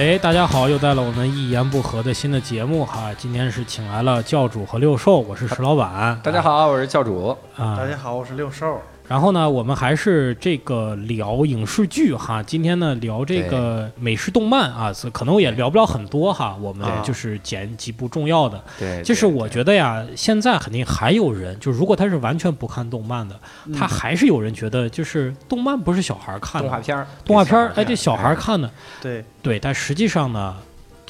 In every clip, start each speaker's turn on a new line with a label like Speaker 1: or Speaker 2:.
Speaker 1: 哎，大家好，又到了我们一言不合的新的节目哈。今天是请来了教主和六兽，我是石老板。
Speaker 2: 大家好，我是教主。
Speaker 1: 啊，
Speaker 3: 大家好，我是六兽。
Speaker 1: 然后呢，我们还是这个聊影视剧哈。今天呢，聊这个美式动漫啊，可能也聊不了很多哈。我们就是捡几部重要的。
Speaker 2: 对，
Speaker 1: 就是我觉得呀，现在肯定还有人，就如果他是完全不看动漫的，他还是有人觉得就是动漫不是小孩看的
Speaker 2: 动画片儿，
Speaker 1: 动画片儿，哎，这小孩看的。
Speaker 3: 对
Speaker 1: 对，但实际上呢。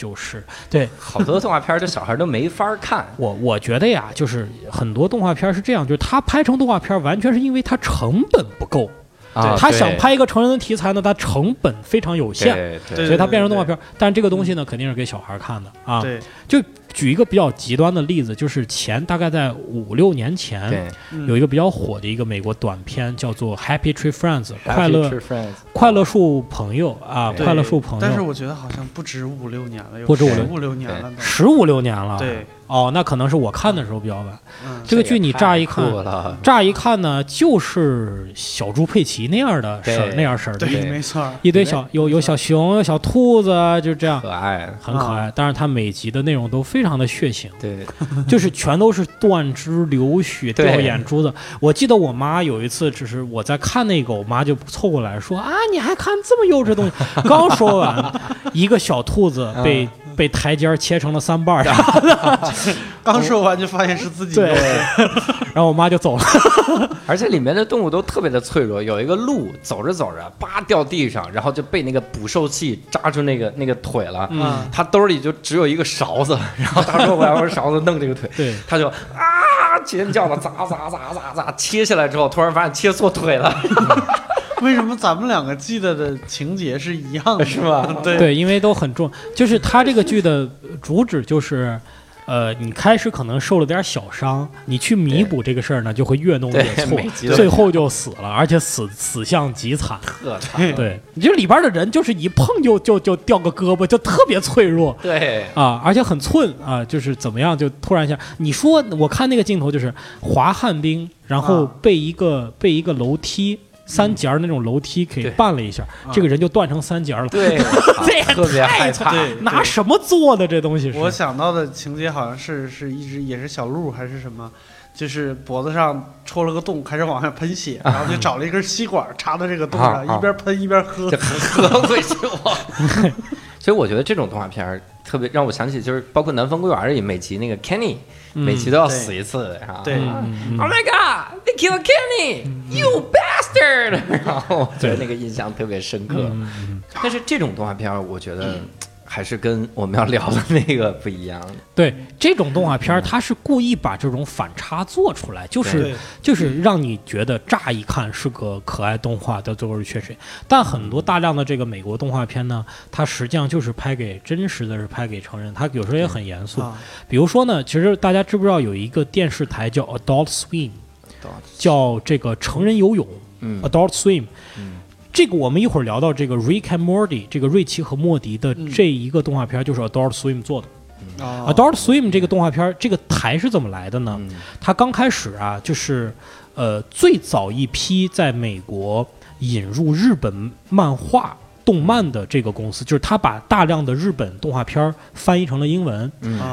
Speaker 1: 就是对，
Speaker 2: 好多动画片儿，这小孩都没法看。
Speaker 1: 我我觉得呀，就是很多动画片是这样，就是它拍成动画片完全是因为它成本不够
Speaker 2: 啊。
Speaker 1: 他想拍一个成人的题材呢，他成本非常有限，
Speaker 2: 所
Speaker 1: 以他变成动画片但这个东西呢，肯定是给小孩看的啊。
Speaker 3: 对，
Speaker 1: 就。举一个比较极端的例子，就是前大概在五六年前，有一个比较火的一个美国短片，叫做《Happy Tree Friends》快乐快乐树朋友啊，快乐树朋友。
Speaker 3: 但是我觉得好像不止五六年了，
Speaker 1: 不止
Speaker 3: 五六年了，
Speaker 1: 十五六年了。
Speaker 3: 对。
Speaker 1: 哦，那可能是我看的时候比较晚。这个剧你乍一看，乍一看呢，就是小猪佩奇那样的事儿，那样式儿的。
Speaker 3: 对，没错。
Speaker 1: 一堆小有有小熊，有小兔子，就这样。
Speaker 2: 可爱，
Speaker 1: 很可爱。但是它每集的内容都非常的血腥。
Speaker 2: 对，
Speaker 1: 就是全都是断肢流血、掉眼珠子。我记得我妈有一次，只是我在看那个，我妈就凑过来说：“啊，你还看这么幼稚的东西？” 刚说完，一个小兔子被。被台阶切成了三半儿，
Speaker 3: 刚说完就发现是自己。
Speaker 1: 对，然后我妈就走了。
Speaker 2: 而且里面的动物都特别的脆弱，有一个鹿走着走着，叭掉地上，然后就被那个捕兽器扎住那个那个腿了。嗯，他兜里就只有一个勺子，然后他说我要用勺子弄这个腿。
Speaker 1: 对，
Speaker 2: 他就啊尖叫的砸砸砸砸砸，切下来之后，突然发现切错腿了。
Speaker 3: 为什么咱们两个记得的情节是一样的，
Speaker 2: 是吧？
Speaker 3: 对
Speaker 1: 对，因为都很重。就是他这个剧的主旨就是，呃，你开始可能受了点小伤，你去弥补这个事儿呢，就会越弄越错，最后就死了，而且死死相极惨，
Speaker 2: 特惨。
Speaker 1: 对，你就里边的人就是一碰就就就掉个胳膊，就特别脆弱。
Speaker 2: 对
Speaker 1: 啊，而且很寸啊，就是怎么样，就突然一下，你说我看那个镜头就是滑旱冰，然后被一个被一个楼梯。三节儿那种楼梯给绊了一下，这个人就断成三节了。
Speaker 2: 对，
Speaker 1: 这
Speaker 2: 特别害怕。
Speaker 1: 拿什么做的这东西？
Speaker 3: 我想到的情节好像是是一只也是小鹿还是什么，就是脖子上戳了个洞，开始往下喷血，然后就找了一根吸管插到这个洞上，一边喷一边喝，
Speaker 2: 喝回去了。所以我觉得这种动画片特别让我想起，就是包括《南方公园》里每集那个 Kenny。每集都要死一次，然后
Speaker 3: 对
Speaker 2: ，Oh my God，they killed Kenny，you bastard！然后对那个印象特别深刻。但是这种动画片，我觉得。还是跟我们要聊的那个不一样。
Speaker 1: 对，这种动画片儿，它是故意把这种反差做出来，就是就是让你觉得乍一看是个可爱动画的都是缺水。但很多大量的这个美国动画片呢，它实际上就是拍给真实的是拍给成人，它有时候也很严肃。比如说呢，其实大家知不知道有一个电视台叫 Adult Swim，叫这个成人游泳，Adult Swim。这个我们一会儿聊到这个 Rick and Morty，这个瑞奇和莫迪的这一个动画片就是 Adult Swim 做的。Adult Swim 这个动画片这个台是怎么来的呢？它刚开始啊，就是呃最早一批在美国引入日本漫画动漫的这个公司，就是他把大量的日本动画片翻译成了英文。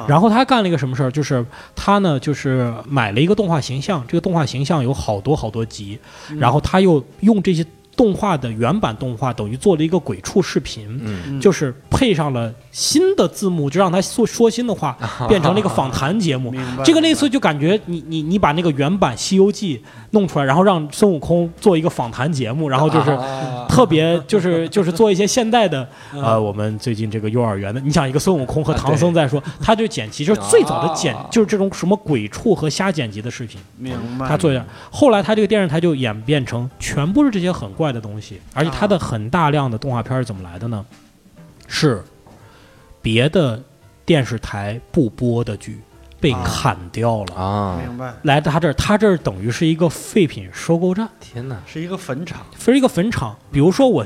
Speaker 1: 然后他干了一个什么事儿？就是他呢，就是买了一个动画形象，这个动画形象有好多好多集，然后他又用这些。动画的原版动画等于做了一个鬼畜视频，就是配上了新的字幕，就让他说说新的话，变成了一个访谈节目。这个类似就感觉你你你把那个原版《西游记》弄出来，然后让孙悟空做一个访谈节目，然后就是特别就是 就是做一些现代的呃，我们最近这个幼儿园的，你想一个孙悟空和唐僧在说，他就剪辑，就是最早的剪就是这种什么鬼畜和瞎剪辑的视频。
Speaker 3: 明白。
Speaker 1: 他做一下，后来他这个电视台就演变成全部是这些很怪。的东西，而且它的很大量的动画片是怎么来的呢？是别的电视台不播的剧被砍掉了
Speaker 2: 啊！
Speaker 3: 明白。
Speaker 1: 来他这儿，他这儿等于是一个废品收购站。
Speaker 2: 天哪，
Speaker 3: 是一个坟场，
Speaker 1: 是一个坟场。比如说，我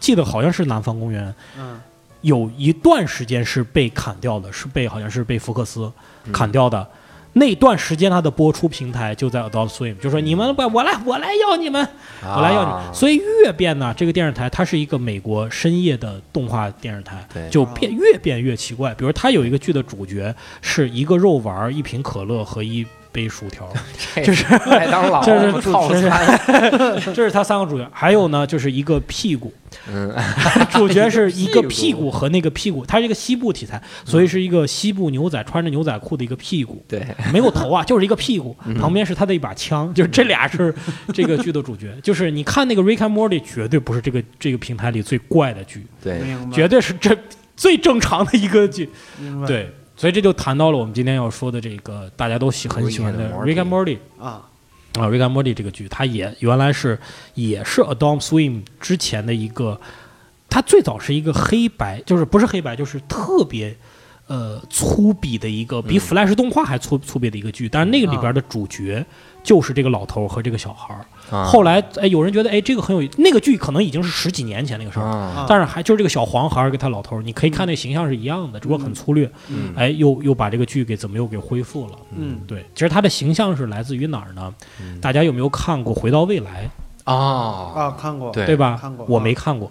Speaker 1: 记得好像是南方公园，嗯，有一段时间是被砍掉的，是被好像是被福克斯砍掉的。那段时间它的播出平台就在 Adult Swim，就说你们不，我来，我来要你们，我来要你们。所以越变呢，这个电视台它是一个美国深夜的动画电视台，就变越变越奇怪。比如它有一个剧的主角是一个肉丸、一瓶可乐和一。杯薯条，这是
Speaker 2: 麦当劳，
Speaker 1: 这
Speaker 2: 是套餐，
Speaker 1: 这是他三个主角，还有呢，就是一个屁股，嗯，主角是一个屁股。和那个屁股，它是一个西部题材，所以是一个西部牛仔穿着牛仔裤的一个屁股，
Speaker 2: 对，
Speaker 1: 没有头啊，就是一个屁股，旁边是他的一把枪，就是这俩是这个剧的主角，就是你看那个《Rick and Morty》，绝对不是这个这个平台里最怪的剧，
Speaker 2: 对，
Speaker 1: 绝对是这最正常的一个剧，对。所以这就谈到了我们今天要说的这个大家都喜很喜欢的《Rick and Morty》啊。啊，《Rick and Morty》这个剧，它也原来是也是 Adult Swim 之前的一个，它最早是一个黑白，就是不是黑白，就是特别呃粗鄙的一个，比 Flash 动画还粗粗鄙的一个剧，但是那个里边的主角就是这个老头和这个小孩儿。后来，哎，有人觉得，哎，这个很有那个剧可能已经是十几年前那个事儿，但是还就是这个小黄孩儿跟他老头儿，你可以看那形象是一样的，只不过很粗略。哎，又又把这个剧给怎么又给恢复了？嗯，对，其实他的形象是来自于哪儿呢？大家有没有看过《回到未来》
Speaker 2: 啊？
Speaker 3: 啊，看过，
Speaker 2: 对
Speaker 1: 吧？
Speaker 3: 看过，
Speaker 1: 我没看过，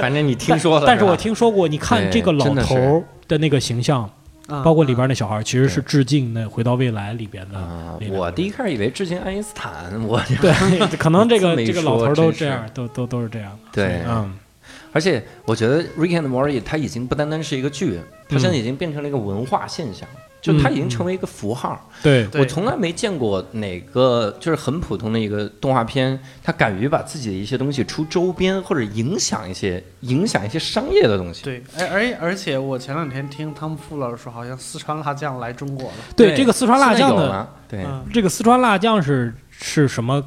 Speaker 2: 反正你听说了。
Speaker 1: 但是我听说过，你看这个老头儿的那个形象。包括里边那小孩，其实是致敬那《回到未来》里边的。
Speaker 2: 我第一开始以为致敬爱因斯坦，我
Speaker 1: 对，可能这个这个老头都这样，都都都是这样。
Speaker 2: 对，
Speaker 1: 嗯。
Speaker 2: 而且我觉得《Rick and Morty》它已经不单单是一个剧，它现在已经变成了一个文化现象。就它已经成为一个符号。
Speaker 1: 对，
Speaker 2: 我从来没见过哪个就是很普通的一个动画片，它敢于把自己的一些东西出周边或者影响一些影响一些商业的东西。
Speaker 3: 对，而而而且我前两天听汤姆·富老师说，好像四川辣酱来中国了。
Speaker 1: 对，这个四川辣酱
Speaker 2: 的，对，
Speaker 1: 这个四川辣酱是是什么？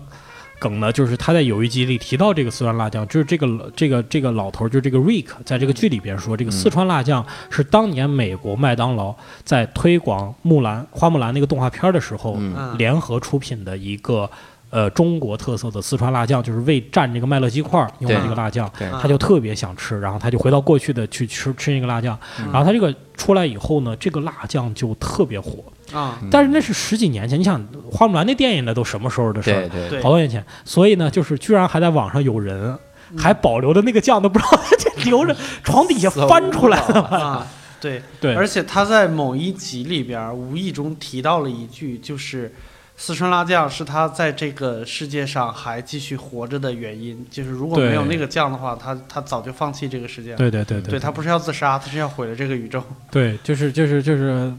Speaker 1: 梗呢，就是他在有一集里提到这个四川辣酱，就是这个这个这个老头，就是这个 Rick，在这个剧里边说，这个四川辣酱是当年美国麦当劳在推广木兰花木兰那个动画片的时候联合出品的一个呃中国特色的四川辣酱，就是为蘸这个麦乐鸡块用的这个辣酱，他就特别想吃，然后他就回到过去的去吃吃那个辣酱，然后他这个出来以后呢，这个辣酱就特别火。
Speaker 3: 啊！
Speaker 1: 但是那是十几年前，你想花木兰那电影那都什么时候的事儿？
Speaker 2: 对对，
Speaker 1: 好多年前。所以呢，就是居然还在网上有人还保留的那个酱，都不知道 这留着床底下翻出来了
Speaker 3: 啊！对
Speaker 1: 对，
Speaker 3: 而且他在某一集里边无意中提到了一句，就是四川辣酱是他在这个世界上还继续活着的原因。就是如果没有那个酱的话，他他早就放弃这个世界了。
Speaker 1: 对对对
Speaker 3: 对，他不是要自杀，他是要毁了这个宇宙。
Speaker 1: 对，就是就是就是。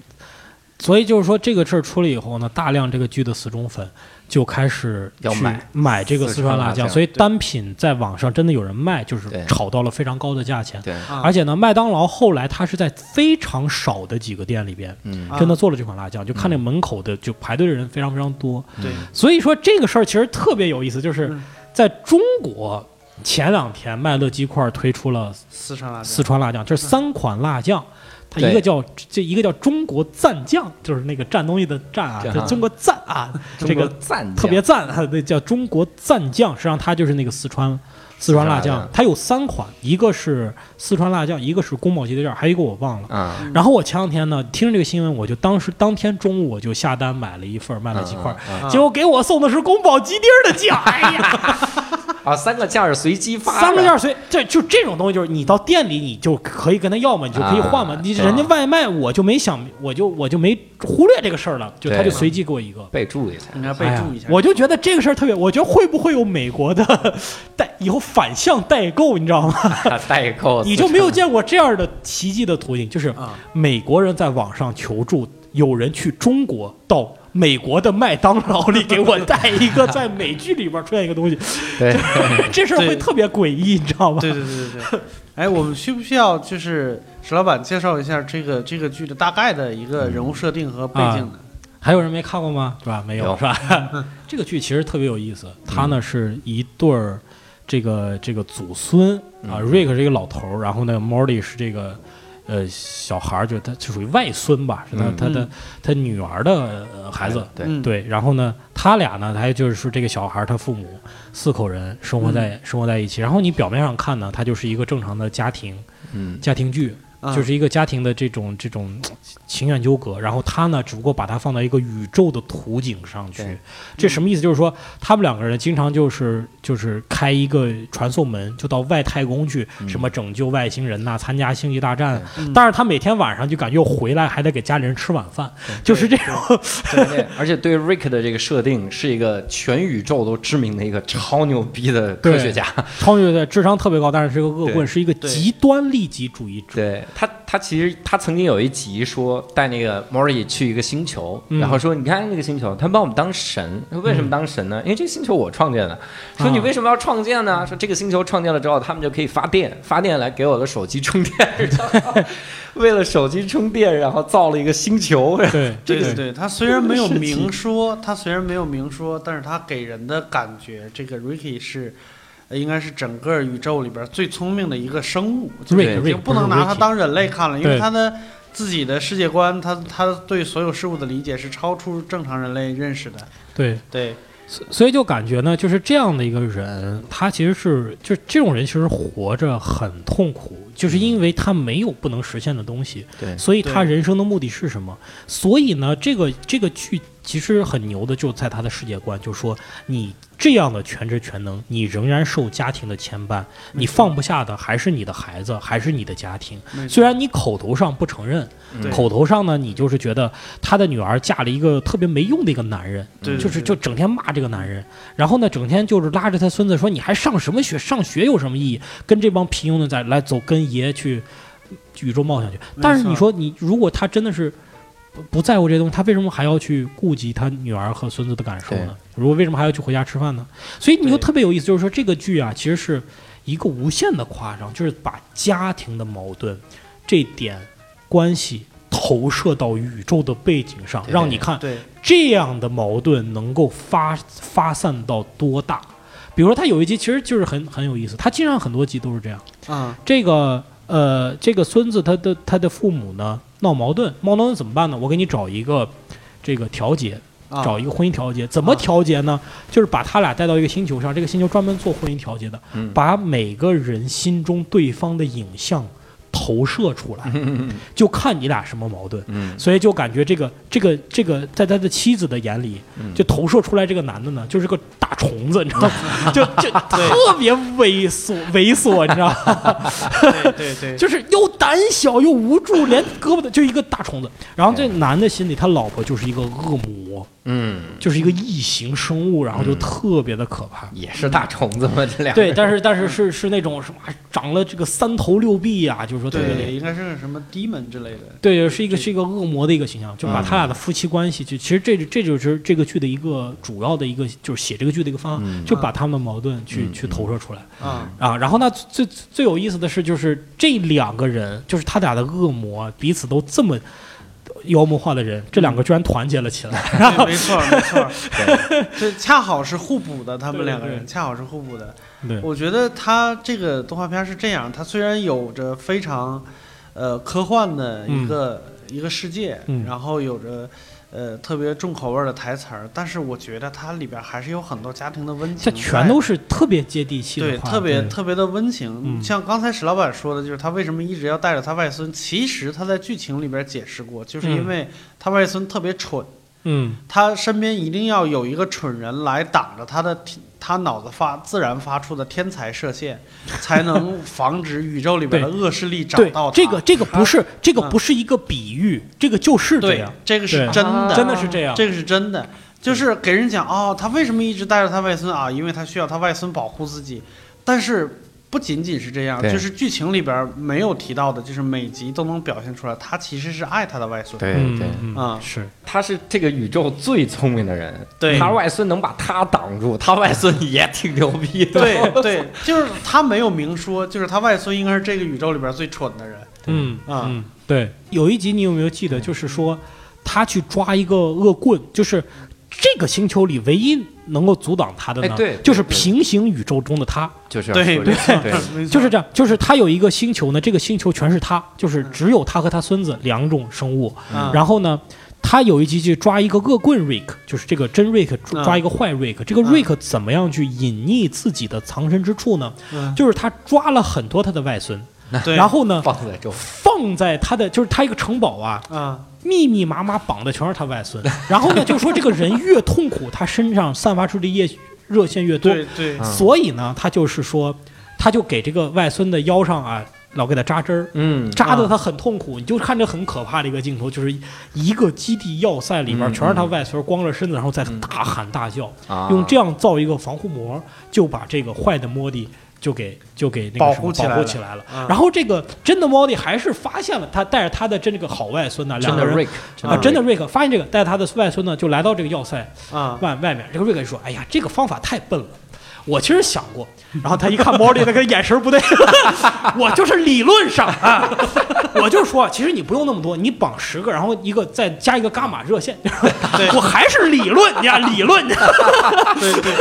Speaker 1: 所以就是说，这个事儿出了以后呢，大量这个剧的死忠粉就开始
Speaker 2: 要买
Speaker 1: 买这个四川辣酱，所以单品在网上真的有人卖，就是炒到了非常高的价钱。
Speaker 2: 对，
Speaker 1: 而且呢，麦当劳后来它是在非常少的几个店里边，真的做了这款辣酱，就看那门口的就排队的人非常非常多。
Speaker 3: 对，
Speaker 1: 所以说这个事儿其实特别有意思，就是在中国前两天麦乐鸡块推出了
Speaker 3: 四川辣酱，
Speaker 1: 四川辣酱这三款辣酱。它一个叫这一个叫中国赞酱，就是那个蘸东西的蘸啊，就中国赞啊，这个
Speaker 2: 赞
Speaker 1: 特别赞啊，那叫中国赞酱。实际上它就是那个四川四川辣酱，它有三款，一个是四川辣酱，一个是宫保鸡丁酱，还有一个我忘了。然后我前两天呢听着这个新闻，我就当时当天中午我就下单买了一份卖了几块，结果给我送的是宫保鸡丁的酱，哎呀！
Speaker 2: 啊，三个件儿随机发，
Speaker 1: 三个件儿随，这就这种东西，就是你到店里你就可以跟他要嘛，你就可以换嘛。你人家外卖，我就没想，我就我就没忽略这个事儿了，就他就随机给我一个，
Speaker 2: 备注一下，
Speaker 3: 应该备注一下。
Speaker 1: 我就觉得这个事儿特别，我觉得会不会有美国的代 以后反向代购，你知道吗？
Speaker 2: 代购，
Speaker 1: 你就没有见过这样的奇迹的途径，就是美国人在网上求助，有人去中国到。美国的麦当劳里给我带一个在美剧里边出现一个东西，
Speaker 2: 对，
Speaker 1: 这事儿会特别诡异，你知道吗？
Speaker 3: 对对对对对。哎，我们需不需要就是石老板介绍一下这个这个剧的大概的一个人物设定和背景呢？
Speaker 1: 还有人没看过吗？是吧？没有是吧？这个剧其实特别有意思，它呢是一对儿这个这个祖孙啊，Rick 是一个老头儿，然后呢，Morty 是这个。呃，小孩儿就他就属于外孙吧，是他他的他女儿的孩子，
Speaker 2: 对
Speaker 1: 对。然后呢，他俩呢，他就是说这个小孩儿他父母四口人生活在生活在一起。然后你表面上看呢，他就是一个正常的家庭，
Speaker 2: 嗯，
Speaker 1: 家庭剧。就是一个家庭的这种这种情感纠葛。然后他呢，只不过把它放到一个宇宙的图景上去。这什么意思？就是说他们两个人经常就是就是开一个传送门，就到外太空去，什么拯救外星人呐，参加星际大战。但是他每天晚上就感觉回来还得给家里人吃晚饭，就是这种。
Speaker 2: 对，而且对 Rick 的这个设定是一个全宇宙都知名的一个超牛逼的科学家，
Speaker 1: 超牛的智商特别高，但是是个恶棍，是一个极端利己主义者。
Speaker 2: 对他，他其实他曾经有一集说带那个 Mori 去一个星球，然后说你看那个星球，他把我们当神，为什么当神呢？因为这个星球我创建的。说你为什么要创建呢？说这个星球创建了之后，他们就可以发电，发电来给我的手机充电。为了手机充电，然后造了一个星球。
Speaker 1: 对，
Speaker 3: 对对对，他虽然没有明说，他虽然没有明说，但是他给人的感觉，这个 Ricky 是，应该是整个宇宙里边最聪明的一个生物。就不能拿他当人类看了，因为他的自己的世界观，他他对所有事物的理解是超出正常人类认识的。
Speaker 1: 对
Speaker 3: 对。
Speaker 1: 所以就感觉呢，就是这样的一个人，他其实是就这种人，其实活着很痛苦，就是因为他没有不能实现的东西。
Speaker 2: 对，
Speaker 1: 所以他人生的目的是什么？所以呢，这个这个剧其实很牛的，就在他的世界观，就说你。这样的全职全能，你仍然受家庭的牵绊，你放不下的还是你的孩子，还是你的家庭。虽然你口头上不承认，口头上呢，你就是觉得他的女儿嫁了一个特别没用的一个男人，就是就整天骂这个男人，然后呢，整天就是拉着他孙子说：“你还上什么学？上学有什么意义？跟这帮平庸的在来走，跟爷去宇宙冒险去。”但是你说你如果他真的是。不不在乎这些东西，他为什么还要去顾及他女儿和孙子的感受呢？如果为什么还要去回家吃饭呢？所以你就特别有意思，就是说这个剧啊，其实是一个无限的夸张，就是把家庭的矛盾这点关系投射到宇宙的背景上，让你看这样的矛盾能够发发散到多大。比如说他有一集其实就是很很有意思，他经常很多集都是这样
Speaker 3: 啊。
Speaker 1: 这个呃，这个孙子他的他的父母呢？闹矛盾，闹矛盾怎么办呢？我给你找一个，这个调节，找一个婚姻调节。怎么调节呢？就是把他俩带到一个星球上，这个星球专门做婚姻调节的，把每个人心中对方的影像。投射出来，就看你俩什么矛盾，所以就感觉这个这个这个，在他的妻子的眼里，就投射出来这个男的呢，就是个大虫子，你知道吗？就就 特别猥琐猥琐，你知道
Speaker 3: 吗？对对对，
Speaker 1: 就是又胆小又无助，连胳膊的就一个大虫子。然后这男的心里，他老婆就是一个恶魔。
Speaker 2: 嗯，
Speaker 1: 就是一个异形生物，然后就特别的可怕，
Speaker 2: 也是大虫子嘛，这俩。
Speaker 1: 对，但是但是是是那种什么长了这个三头六臂呀，就是说特别
Speaker 3: 应该是什么 demon 之类的。
Speaker 1: 对，是一个是一个恶魔的一个形象，就把他俩的夫妻关系，就其实这这就是这个剧的一个主要的一个就是写这个剧的一个方案，就把他们的矛盾去去投射出来啊啊。然后呢，最最有意思的是，就是这两个人，就是他俩的恶魔彼此都这么。妖魔化的人，这两个居然团结了起来。
Speaker 3: 没错，没错，这恰好是互补的。他们两个人恰好是互补的。
Speaker 1: 对，
Speaker 3: 我觉得他这个动画片是这样，它虽然有着非常呃科幻的一个一个世界，然后有着。呃，特别重口味的台词儿，但是我觉得它里边还是有很多家庭的温情。
Speaker 1: 它全都是特别接地气
Speaker 3: 的，对，特别特别的温情。像刚才史老板说的，就是他为什么一直要带着他外孙？其实他在剧情里边解释过，就是因为他外孙特别蠢。
Speaker 1: 嗯，
Speaker 3: 他身边一定要有一个蠢人来挡着他的，他脑子发自然发出的天才射线，才能防止宇宙里边的恶势力找到
Speaker 1: 他。这个这个不是这个不是一个比喻，这个就是这样，
Speaker 3: 这个是真的，
Speaker 1: 真的是这样，
Speaker 3: 这个是真的，就是给人讲哦，他为什么一直带着他外孙啊？因为他需要他外孙保护自己，但是。不仅仅是这样，就是剧情里边没有提到的，就是每集都能表现出来，他其实是爱他的外孙。
Speaker 2: 对对，
Speaker 3: 啊，
Speaker 1: 是，
Speaker 2: 他是这个宇宙最聪明的人。
Speaker 3: 对，
Speaker 2: 他外孙能把他挡住，他外孙也挺牛逼的。
Speaker 3: 对对，就是他没有明说，就是他外孙应该是这个宇宙里边最蠢的人。
Speaker 1: 嗯啊，对，有一集你有没有记得？就是说他去抓一个恶棍，就是这个星球里唯一。能够阻挡他的呢？就是平行宇宙中的他，
Speaker 2: 就是
Speaker 3: 对对
Speaker 1: 对，就是这样。就是他有一个星球呢，这个星球全是他，就是只有他和他孙子两种生物。然后呢，他有一集去抓一个恶棍 Rick，就是这个真 Rick 抓一个坏 Rick。这个 Rick 怎么样去隐匿自己的藏身之处呢？就是他抓了很多他的外孙。然后呢
Speaker 2: 放在
Speaker 1: 放在他的就是他一个城堡啊，
Speaker 3: 啊，
Speaker 1: 密密麻麻绑的全是他外孙。然后呢，就说这个人越痛苦，他身上散发出的液热线越多。
Speaker 3: 对对，
Speaker 1: 所以呢，他就是说，他就给这个外孙的腰上啊。老给他扎针儿，
Speaker 2: 嗯，
Speaker 1: 扎的他很痛苦。你就看着很可怕的一个镜头，就是一个基地要塞里边全是他外孙光着身子，然后在大喊大叫，用这样造一个防护膜，就把这个坏的莫蒂就给就给那个
Speaker 3: 保
Speaker 1: 护
Speaker 3: 起来
Speaker 1: 保护起来了。然后这个真的莫蒂还是发现了他带着他的这个好外孙呢，两个人啊，真的瑞克发现这个带着他的外孙呢，就来到这个要塞
Speaker 3: 啊
Speaker 1: 外外面。这个瑞克就说：“哎呀，这个方法太笨了。”我其实想过，然后他一看毛利那个眼神不对，我就是理论上啊，我就说，其实你不用那么多，你绑十个，然后一个再加一个伽马热线，我还是理论呀，理论。
Speaker 3: 对对，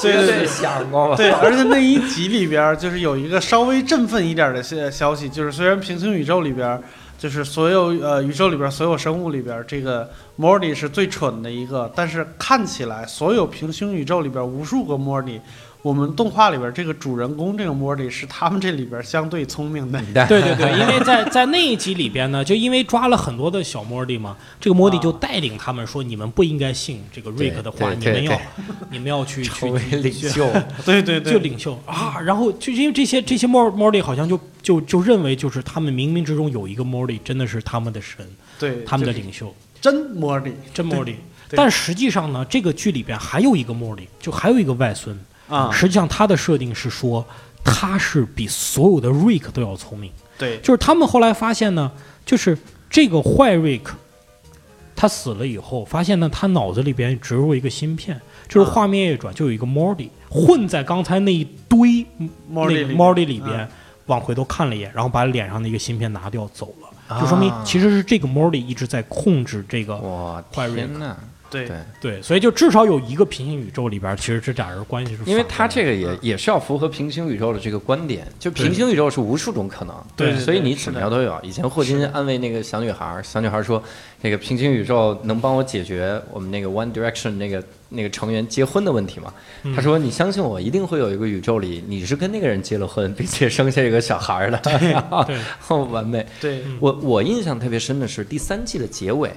Speaker 2: 绝对想过。
Speaker 3: 对，而且那一集里边就是有一个稍微振奋一点的消消息，就是虽然平行宇宙里边。就是所有呃宇宙里边所有生物里边，这个莫莉是最蠢的一个。但是看起来所有平行宇宙里边无数个莫莉，我们动画里边这个主人公这个莫莉是他们这里边相对聪明的。
Speaker 1: 对对对，因为在在那一集里边呢，就因为抓了很多的小莫莉嘛，这个莫莉就带领他们说：“你们不应该信这个瑞克的话，你们要 你们要去去
Speaker 2: 领袖。”
Speaker 3: 对对对，
Speaker 1: 就领袖啊。然后就因为这些这些莫莫莉好像就。就就认为就是他们冥冥之中有一个莫莉，真的是他们的神，
Speaker 3: 对，
Speaker 1: 他们的领袖，
Speaker 3: 真莫莉，
Speaker 1: 真莫莉。但实际上呢，这个剧里边还有一个莫莉，就还有一个外孙
Speaker 3: 啊。
Speaker 1: 实际上他的设定是说，他是比所有的瑞克都要聪明。
Speaker 3: 对，
Speaker 1: 就是他们后来发现呢，就是这个坏瑞克，他死了以后，发现呢，他脑子里边植入一个芯片，就是画面一转，就有一个 Morty 混在刚才那一堆 Morty 里边。往回头看了一眼，然后把脸上的一个芯片拿掉走了，就说明其实是这个 Morty 一直在控制这个坏瑞克。
Speaker 3: 对
Speaker 1: 对，所以就至少有一个平行宇宙里边，其实这俩人关系是。
Speaker 2: 因为他这个也也是要符合平行宇宙的这个观点，就平行宇宙是无数种可能，
Speaker 3: 对，
Speaker 2: 所以你怎么样都有。以前霍金安慰那个小女孩，小女孩说：“那个平行宇宙能帮我解决我们那个 One Direction 那个那个成员结婚的问题吗？”他说：“你相信我，一定会有一个宇宙里你是跟那个人结了婚，并且生下一个小孩的。”
Speaker 1: 对，
Speaker 2: 完美。
Speaker 3: 对
Speaker 2: 我我印象特别深的是第三季的结尾。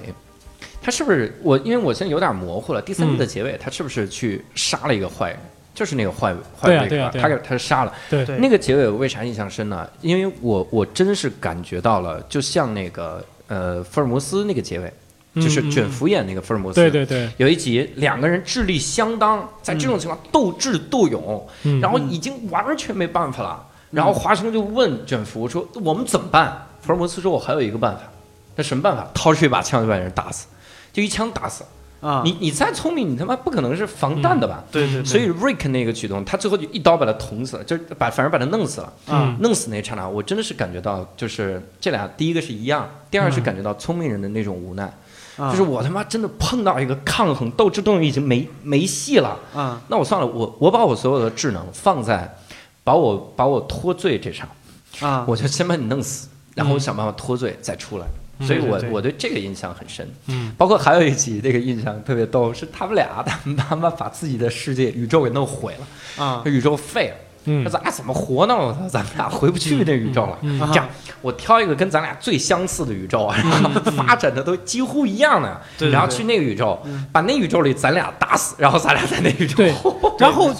Speaker 2: 他是不是我？因为我现在有点模糊了。第三季的结尾，他是不是去杀了一个坏人？就是那个坏坏
Speaker 1: 人，
Speaker 2: 他给他杀了。
Speaker 1: 对，
Speaker 2: 那个结尾为啥印象深呢？因为我我真是感觉到了，就像那个呃福尔摩斯那个结尾，就是卷福演那个福尔摩斯。
Speaker 1: 对对对。
Speaker 2: 有一集两个人智力相当，在这种情况斗智斗勇，然后已经完全没办法了。然后华生就问卷福说：“我们怎么办？”福尔摩斯说：“我还有一个办法。那什么办法？掏出一把枪就把人打死。”就一枪打死
Speaker 3: 啊！
Speaker 2: 你你再聪明，你他妈不可能是防弹的吧？
Speaker 3: 对对。
Speaker 2: 所以 Rick 那个举动，他最后就一刀把他捅死了，就把反而把他弄死了。
Speaker 1: 啊！
Speaker 2: 弄死那一刹那，我真的是感觉到，就是这俩第一个是一样，第二是感觉到聪明人的那种无奈。就是我他妈真的碰到一个抗衡斗智斗勇已经没没戏了。
Speaker 3: 啊！
Speaker 2: 那我算了，我我把我所有的智能放在把我把我脱罪这场。
Speaker 3: 啊！
Speaker 2: 我就先把你弄死，然后我想办法脱罪再出来。所以，我我对这个印象很深，
Speaker 1: 嗯，
Speaker 2: 包括还有一集，那个印象特别逗，是他们俩，他们他们把自己的世界宇宙给弄毁了，
Speaker 3: 啊，
Speaker 2: 宇宙废了，
Speaker 1: 嗯，
Speaker 2: 那咱俩怎么活呢？我操，咱们俩回不去那宇宙了。这样，我挑一个跟咱俩最相似的宇宙啊，然后发展的都几乎一样的，然后去那个宇宙，把那宇宙里咱俩打死，然后咱俩在那宇宙，
Speaker 1: 对，然后。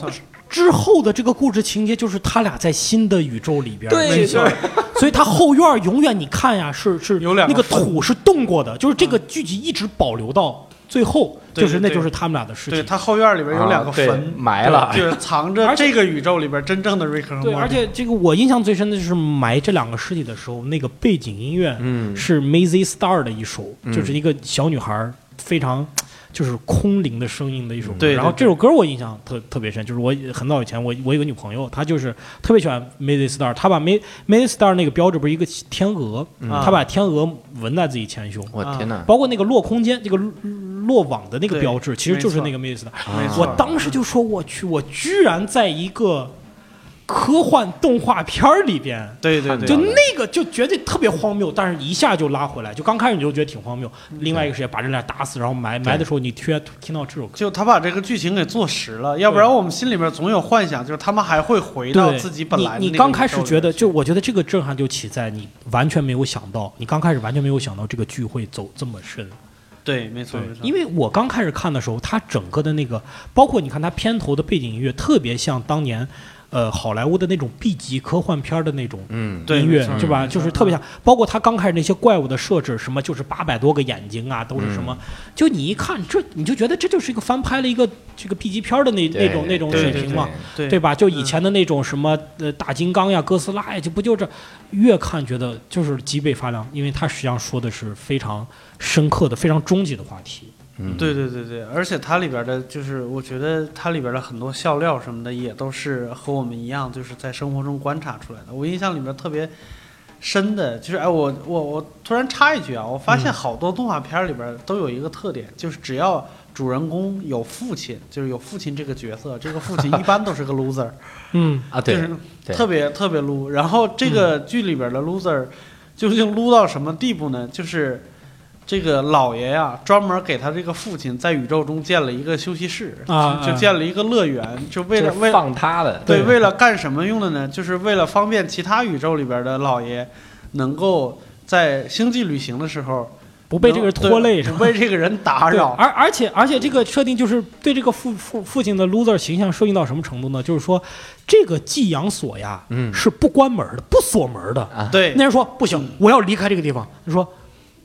Speaker 1: 之后的这个故事情节就是他俩在新的宇宙里边，
Speaker 2: 对，
Speaker 1: 所以他后院永远你看呀，是是
Speaker 3: 有两
Speaker 1: 那个土是动过的，就是这个剧集一直保留到最后，就是那就是他们俩的事情。
Speaker 3: 对他后院里边有两个坟。
Speaker 2: 埋了，
Speaker 3: 就是藏着这个宇宙里边真正的瑞克和莫
Speaker 1: 对，而且这个我印象最深的就是埋这两个尸体的时候，那个背景音乐是 Mazy Star 的一首，就是一个小女孩非常。就是空灵的声音的一首歌，然后这首歌我印象特特别深，就是我很早以前我我有个女朋友，她就是特别喜欢 m a z y Star，她把 May m a z y Star 那个标志不是一个天鹅，她把天鹅纹在自己前胸，
Speaker 2: 我天哪！
Speaker 1: 包括那个落空间这个落网的那个标志，其实就是那个 m a z y Star。我当时就说我去，我居然在一个科幻动画片儿里边，
Speaker 3: 对对对，
Speaker 1: 就那个就绝对特别荒谬，但是一下就拉回来。就刚开始你就觉得挺荒谬，另外一个是把这俩打死，然后埋埋的时候你听听到这首歌，
Speaker 3: 就他把这个剧情给做实了，要不然我们心里面总有幻想，就是他们还会回到自己本来。
Speaker 1: 你你刚开始觉得，就我觉得这个震撼就起在你完全没有想到，你刚开始完全没有想到这个剧会走这么深。
Speaker 3: 对，没错没错。
Speaker 1: 因为我刚开始看的时候，它整个的那个，包括你看它片头的背景音乐，特别像当年。呃，好莱坞的那种 B 级科幻片的那种音乐，是吧？就是特别像，包括他刚开始那些怪物的设置，什么就是八百多个眼睛啊，都是什么？就你一看这，你就觉得这就是一个翻拍了一个这个 B 级片的那那种那种水平嘛，
Speaker 3: 对
Speaker 1: 吧？就以前的那种什么呃大金刚呀、哥斯拉呀，就不就这？越看觉得就是脊背发凉，因为他实际上说的是非常深刻的、非常终极的话题。
Speaker 3: 对对对对，而且它里边的，就是我觉得它里边的很多笑料什么的，也都是和我们一样，就是在生活中观察出来的。我印象里面特别深的，就是哎，我我我突然插一句啊，我发现好多动画片里边都有一个特点，就是只要主人公有父亲，就是有父亲这个角色，这个父亲一般都是个 loser，
Speaker 1: 嗯
Speaker 2: 啊，对，
Speaker 3: 就是特别特别撸。然后这个剧里边的 loser 究竟撸到什么地步呢？就是。这个老爷呀，专门给他这个父亲在宇宙中建了一个休息室，
Speaker 1: 啊，
Speaker 3: 就建了一个乐园，就为了为
Speaker 2: 放他的，
Speaker 3: 对，为了干什么用的呢？就是为了方便其他宇宙里边的老爷能够在星际旅行的时候
Speaker 1: 不被这个人拖累，
Speaker 3: 不被这个人打扰。
Speaker 1: 而而且而且这个设定就是对这个父父父亲的 loser 形象设定到什么程度呢？就是说这个寄养所呀，嗯，是不关门的，不锁门的。
Speaker 3: 对，
Speaker 1: 那人说不行，我要离开这个地方。他说。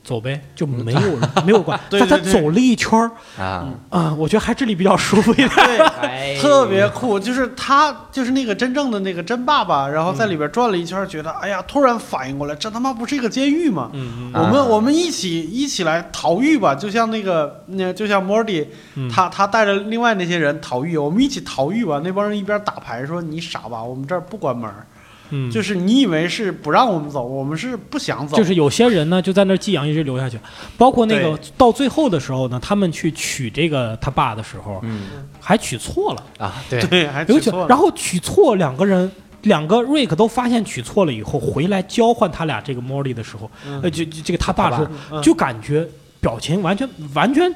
Speaker 1: 走呗，就没有没有关。但他走了一圈儿啊啊，我觉得还这里比较舒服一点，
Speaker 3: 特别酷。就是他就是那个真正的那个真爸爸，然后在里边转了一圈，觉得哎呀，突然反应过来，这他妈不是一个监狱吗？我们我们一起一起来逃狱吧，就像那个那就像莫迪，他他带着另外那些人逃狱，我们一起逃狱吧。那帮人一边打牌说你傻吧，我们这儿不关门。
Speaker 1: 嗯，
Speaker 3: 就是你以为是不让我们走，我们是不想走。
Speaker 1: 就是有些人呢，就在那寄养，一直留下去。包括那个到最后的时候呢，他们去取这个他爸的时候，嗯，还取错了
Speaker 2: 啊，对
Speaker 3: 对，还娶错了。
Speaker 1: 然后取错两个人，两个瑞克都发现取错了以后，回来交换他俩这个莫莉的时候，呃，就这个他爸的时候，就感觉表情完全完全。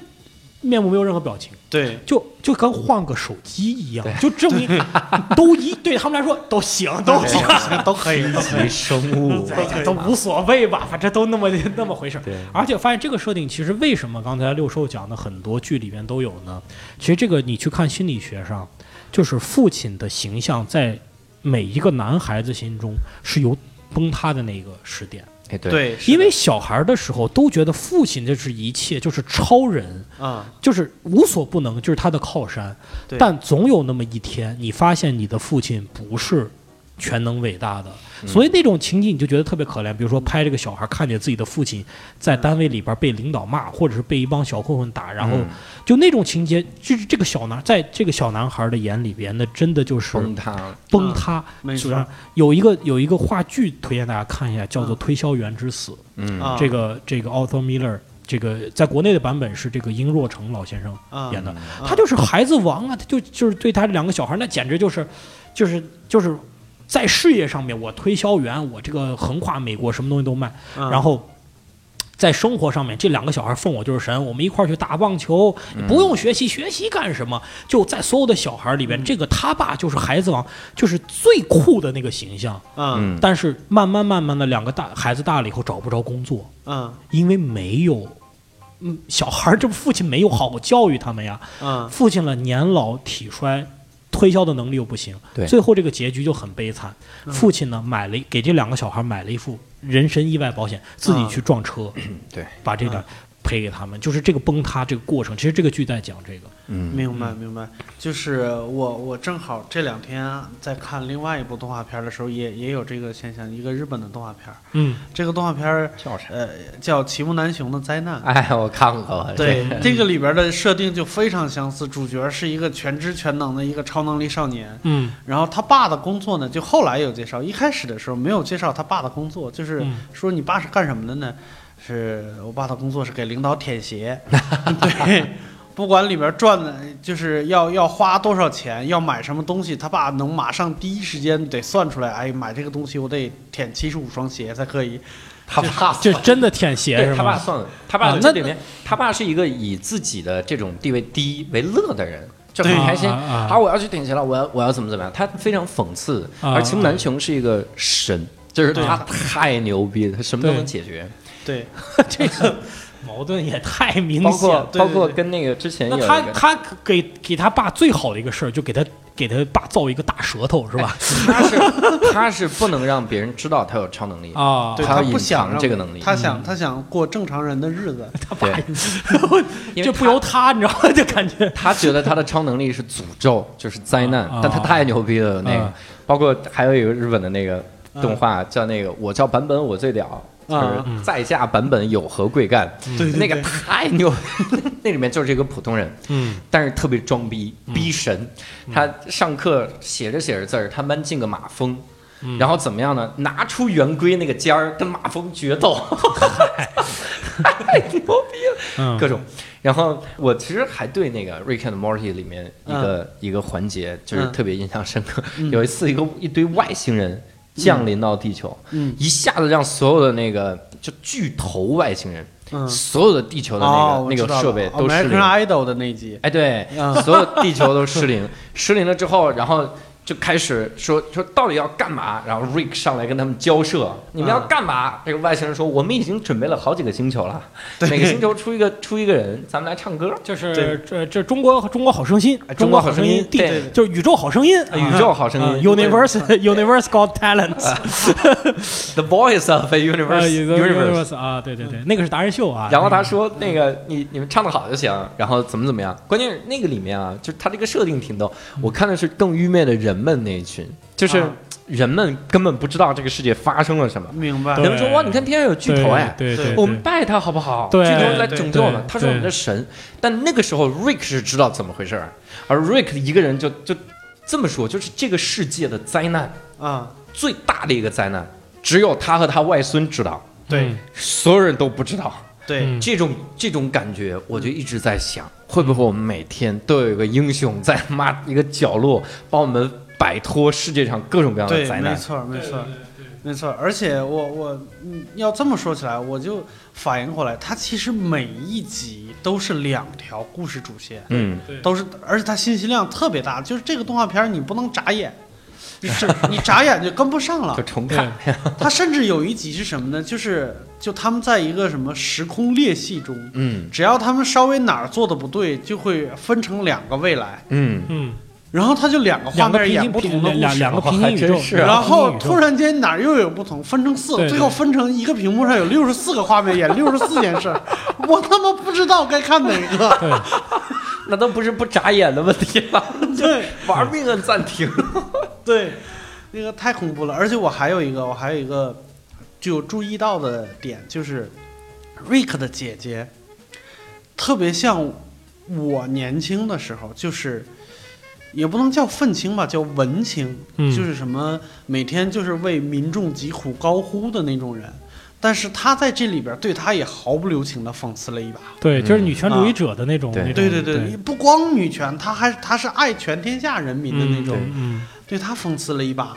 Speaker 1: 面部没有任何表情，
Speaker 3: 对，
Speaker 1: 就就跟换个手机一样，就证明 都一对他们来说都行，都行，
Speaker 3: 都可以，
Speaker 2: 都可以。生物。
Speaker 1: 都无所谓吧，反正都那么 那么回事。
Speaker 2: 对，
Speaker 1: 而且发现这个设定其实为什么刚才六兽讲的很多剧里面都有呢？其实这个你去看心理学上，就是父亲的形象在每一个男孩子心中是有崩塌的那个时点。
Speaker 2: 哎，对，
Speaker 1: 因为小孩的时候都觉得父亲就是一切，就是超人
Speaker 3: 啊，
Speaker 1: 就是无所不能，就是他的靠山。但总有那么一天，你发现你的父亲不是全能伟大的。所以那种情景你就觉得特别可怜，比如说拍这个小孩看见自己的父亲在单位里边被领导骂，或者是被一帮小混混打，然后就那种情节，就是这个小男在这个小男孩的眼里边，那真的就是
Speaker 2: 崩塌，
Speaker 1: 崩塌。主要有一个有一个话剧推荐大家看一下，叫做《推销员之死》。
Speaker 2: 嗯，
Speaker 1: 这个这个 Arthur Miller，这个在国内的版本是这个殷若成老先生演的，他就是孩子王啊，他就就是对他两个小孩，那简直就是就是就是。在事业上面，我推销员，我这个横跨美国，什么东西都卖。然后，在生活上面，这两个小孩奉我就是神，我们一块儿去打棒球，不用学习，学习干什么？就在所有的小孩里边，这个他爸就是孩子王，就是最酷的那个形象。
Speaker 3: 嗯。
Speaker 1: 但是慢慢慢慢的，两个大孩子大了以后找不着工作。
Speaker 3: 嗯。
Speaker 1: 因为没有，嗯，小孩儿这父亲没有好好教育他们呀。
Speaker 3: 嗯。
Speaker 1: 父亲了，年老体衰。推销的能力又不行，最后这个结局就很悲惨。父亲呢，买了给这两个小孩买了一副人身意外保险，自己去撞车，
Speaker 2: 对，
Speaker 1: 把这个赔给他们。就是这个崩塌这个过程，其实这个剧在讲这个。
Speaker 2: 嗯，
Speaker 3: 明白明白，就是我我正好这两天在看另外一部动画片的时候，也也有这个现象，一个日本的动画片。
Speaker 1: 嗯，
Speaker 3: 这个动画片
Speaker 2: 叫啥？
Speaker 3: 呃，叫《奇木南雄的灾难》。
Speaker 2: 哎，我看过。
Speaker 3: 对，这个里边的设定就非常相似，主角是一个全知全能的一个超能力少年。
Speaker 1: 嗯，
Speaker 3: 然后他爸的工作呢，就后来有介绍，一开始的时候没有介绍他爸的工作，就是说你爸是干什么的呢？是我爸的工作是给领导舔鞋。对。不管里边赚的，就是要要花多少钱，要买什么东西，他爸能马上第一时间得算出来。哎，买这个东西我得舔七十五双鞋才可以。
Speaker 2: 他爸
Speaker 1: 就真的舔鞋是吗？
Speaker 2: 他爸算了，他爸这里面，他爸是一个以自己的这种地位低为乐的人，就很开心。好，我要去舔鞋了，我要我要怎么怎么样？他非常讽刺。而秦南琼是一个神，就是他太牛逼了，他什么都能解决。
Speaker 3: 对，
Speaker 1: 这个。矛盾也太明显，
Speaker 2: 包括包括跟那个之前，那
Speaker 1: 他他给给他爸最好的一个事儿，就给他给他爸造一个大舌头，是吧？
Speaker 2: 他是他是不能让别人知道他有超能力
Speaker 1: 啊，
Speaker 3: 他不想
Speaker 2: 这个能力，
Speaker 3: 他想他想过正常人的日子，
Speaker 1: 他爸就不由他，你知道吗？就感觉
Speaker 2: 他觉得他的超能力是诅咒，就是灾难，但他太牛逼了。那个包括还有一个日本的那个动画叫那个我叫版本我最屌。就是在下版本有何贵干？那个太牛，那里面就是一个普通人，嗯，但是特别装逼，逼神。他上课写着写着字儿，他们进个马蜂，然后怎么样呢？拿出圆规那个尖儿跟马蜂决斗，太牛逼了，各种。然后我其实还对那个《Rick and Morty》里面一个一个环节就是特别印象深刻。有一次，一个一堆外星人。降临到地球，一下子让所有的那个就巨头外星人，所有的地球的那个那个设备都失灵。
Speaker 3: idol 的那集，
Speaker 2: 哎，对，所有地球都失灵，失灵了之后，然后。就开始说说到底要干嘛，然后 Rick 上来跟他们交涉，你们要干嘛？这个外星人说，我们已经准备了好几个星球了，每个星球出一个出一个人，咱们来唱歌，
Speaker 1: 就是这这中国中国好声音，
Speaker 2: 中国好声音，
Speaker 1: 对，就是宇宙好声音，
Speaker 2: 宇宙好声音
Speaker 1: ，Universe Universe Got Talent，The
Speaker 2: Voice of a Universe
Speaker 1: Universe 啊，对对对，那个是达人秀啊。
Speaker 2: 然后他说那个你你们唱的好就行，然后怎么怎么样？关键是那个里面啊，就是他这个设定挺逗，我看的是更愚昧的人。们那一群，就是人们根本不知道这个世界发生了什么。
Speaker 3: 明白？
Speaker 2: 人们说哇，你看天上有巨头哎，
Speaker 1: 对对，
Speaker 2: 我们拜他好不好？
Speaker 1: 巨
Speaker 2: 头来拯救我们，他是我们的神。但那个时候，Rick 是知道怎么回事儿，而 Rick 一个人就就这么说，就是这个世界的灾难啊，最大的一个灾难，只有他和他外孙知道，
Speaker 3: 对，
Speaker 2: 所有人都不知道。
Speaker 3: 对，
Speaker 2: 这种这种感觉，我就一直在想，会不会我们每天都有一个英雄在妈一个角落帮我们。摆脱世界上各种各样的灾
Speaker 3: 难，没错，没错，没错。而且我我要这么说起来，我就反应过来，它其实每一集都是两条故事主线，
Speaker 2: 嗯，
Speaker 3: 都是，而且它信息量特别大。就是这个动画片你不能眨眼，你你眨眼就跟不上了，
Speaker 2: 就重看。
Speaker 3: 它甚至有一集是什么呢？就是就他们在一个什么时空裂隙中，
Speaker 2: 嗯，
Speaker 3: 只要他们稍微哪儿做的不对，就会分成两个未来，
Speaker 2: 嗯
Speaker 1: 嗯。
Speaker 3: 然后他就两个画面演不同的故
Speaker 1: 事，两个平行宇宙，
Speaker 3: 然后突然间哪儿又有不同，分成四，最后分成一个屏幕上有六十四个画面，演六十四件事，我他妈不知道该看哪个，
Speaker 2: 那都不是不眨眼的问题了，
Speaker 3: 对，
Speaker 2: 玩命按暂停，
Speaker 3: 对，那个太恐怖了，而且我还有一个，我还有一个就注意到的点，就是瑞克的姐姐特别像我年轻的时候，就是。也不能叫愤青吧，叫文青，就是什么每天就是为民众疾苦高呼的那种人。但是他在这里边对他也毫不留情的讽刺了一把。
Speaker 1: 对，就是女权主义者的那种。对
Speaker 3: 对对，不光女权，他还他是爱全天下人民的那种。
Speaker 1: 嗯，
Speaker 3: 对他讽刺了一把，